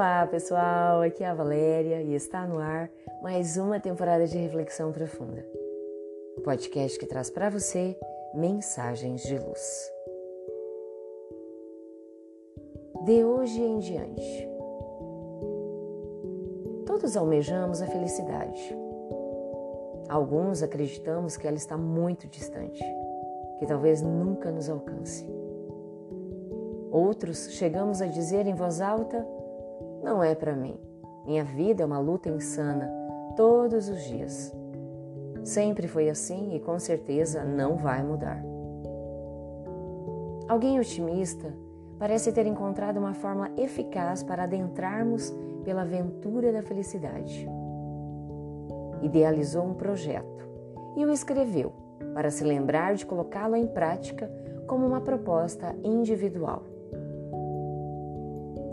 Olá, pessoal. Aqui é a Valéria e está no ar mais uma temporada de reflexão profunda. O podcast que traz para você mensagens de luz. De hoje em diante, todos almejamos a felicidade. Alguns acreditamos que ela está muito distante, que talvez nunca nos alcance. Outros chegamos a dizer em voz alta não é para mim. Minha vida é uma luta insana todos os dias. Sempre foi assim e com certeza não vai mudar. Alguém otimista parece ter encontrado uma forma eficaz para adentrarmos pela aventura da felicidade. Idealizou um projeto e o escreveu para se lembrar de colocá-lo em prática como uma proposta individual.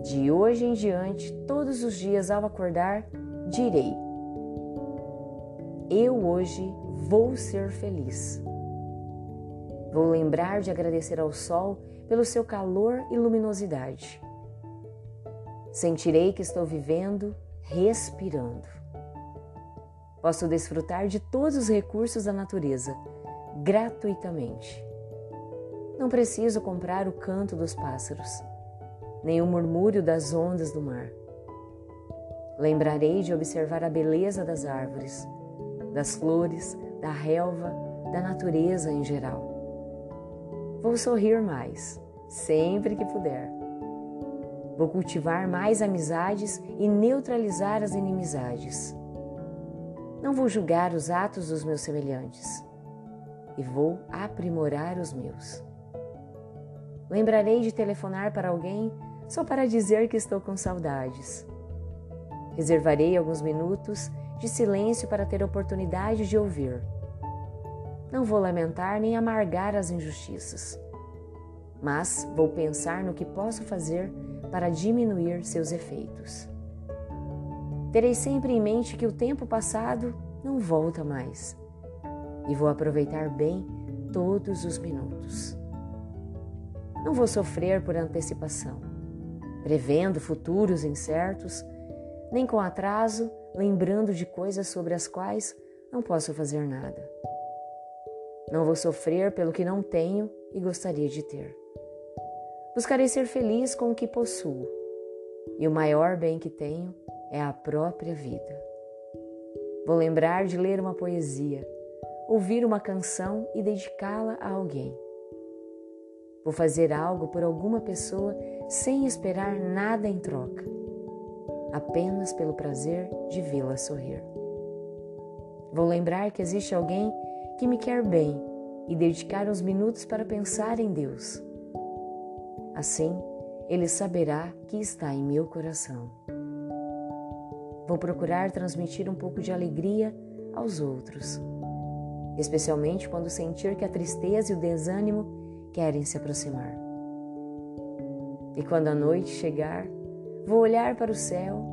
De hoje em diante, todos os dias ao acordar, direi: Eu hoje vou ser feliz. Vou lembrar de agradecer ao sol pelo seu calor e luminosidade. Sentirei que estou vivendo, respirando. Posso desfrutar de todos os recursos da natureza gratuitamente. Não preciso comprar o canto dos pássaros nem o murmúrio das ondas do mar. Lembrarei de observar a beleza das árvores, das flores, da relva, da natureza em geral. Vou sorrir mais, sempre que puder. Vou cultivar mais amizades e neutralizar as inimizades. Não vou julgar os atos dos meus semelhantes e vou aprimorar os meus. Lembrarei de telefonar para alguém só para dizer que estou com saudades. Reservarei alguns minutos de silêncio para ter oportunidade de ouvir. Não vou lamentar nem amargar as injustiças, mas vou pensar no que posso fazer para diminuir seus efeitos. Terei sempre em mente que o tempo passado não volta mais e vou aproveitar bem todos os minutos. Não vou sofrer por antecipação prevendo futuros incertos, nem com atraso, lembrando de coisas sobre as quais não posso fazer nada. Não vou sofrer pelo que não tenho e gostaria de ter. Buscarei ser feliz com o que possuo, e o maior bem que tenho é a própria vida. Vou lembrar de ler uma poesia, ouvir uma canção e dedicá-la a alguém. Vou fazer algo por alguma pessoa sem esperar nada em troca, apenas pelo prazer de vê-la sorrir. Vou lembrar que existe alguém que me quer bem e dedicar uns minutos para pensar em Deus. Assim, ele saberá que está em meu coração. Vou procurar transmitir um pouco de alegria aos outros, especialmente quando sentir que a tristeza e o desânimo querem se aproximar. E quando a noite chegar, vou olhar para o céu,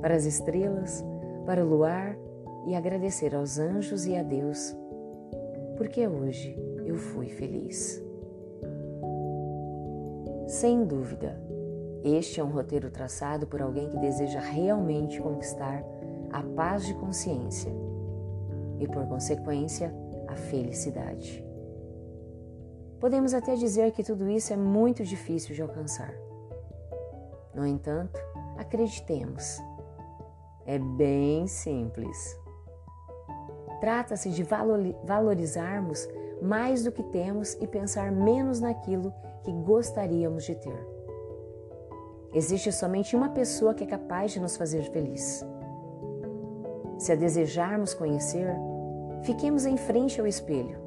para as estrelas, para o luar e agradecer aos anjos e a Deus, porque hoje eu fui feliz. Sem dúvida, este é um roteiro traçado por alguém que deseja realmente conquistar a paz de consciência e, por consequência, a felicidade. Podemos até dizer que tudo isso é muito difícil de alcançar. No entanto, acreditemos, é bem simples. Trata-se de valorizarmos mais do que temos e pensar menos naquilo que gostaríamos de ter. Existe somente uma pessoa que é capaz de nos fazer feliz. Se a desejarmos conhecer, fiquemos em frente ao espelho,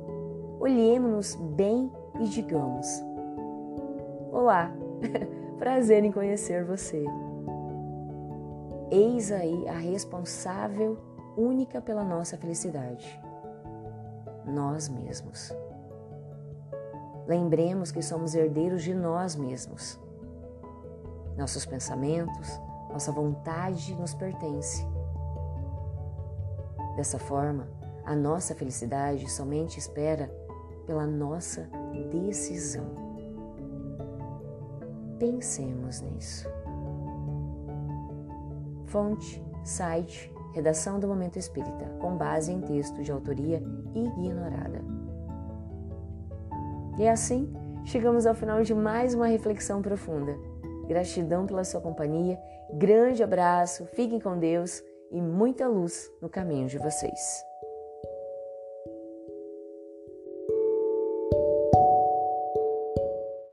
olhemos-nos bem e digamos: Olá, prazer em conhecer você. Eis aí a responsável única pela nossa felicidade, nós mesmos. Lembremos que somos herdeiros de nós mesmos. Nossos pensamentos, nossa vontade nos pertence. Dessa forma, a nossa felicidade somente espera pela nossa decisão. Pensemos nisso. Fonte, site, redação do Momento Espírita, com base em texto de autoria ignorada. E assim, chegamos ao final de mais uma reflexão profunda. Gratidão pela sua companhia, grande abraço, fiquem com Deus e muita luz no caminho de vocês.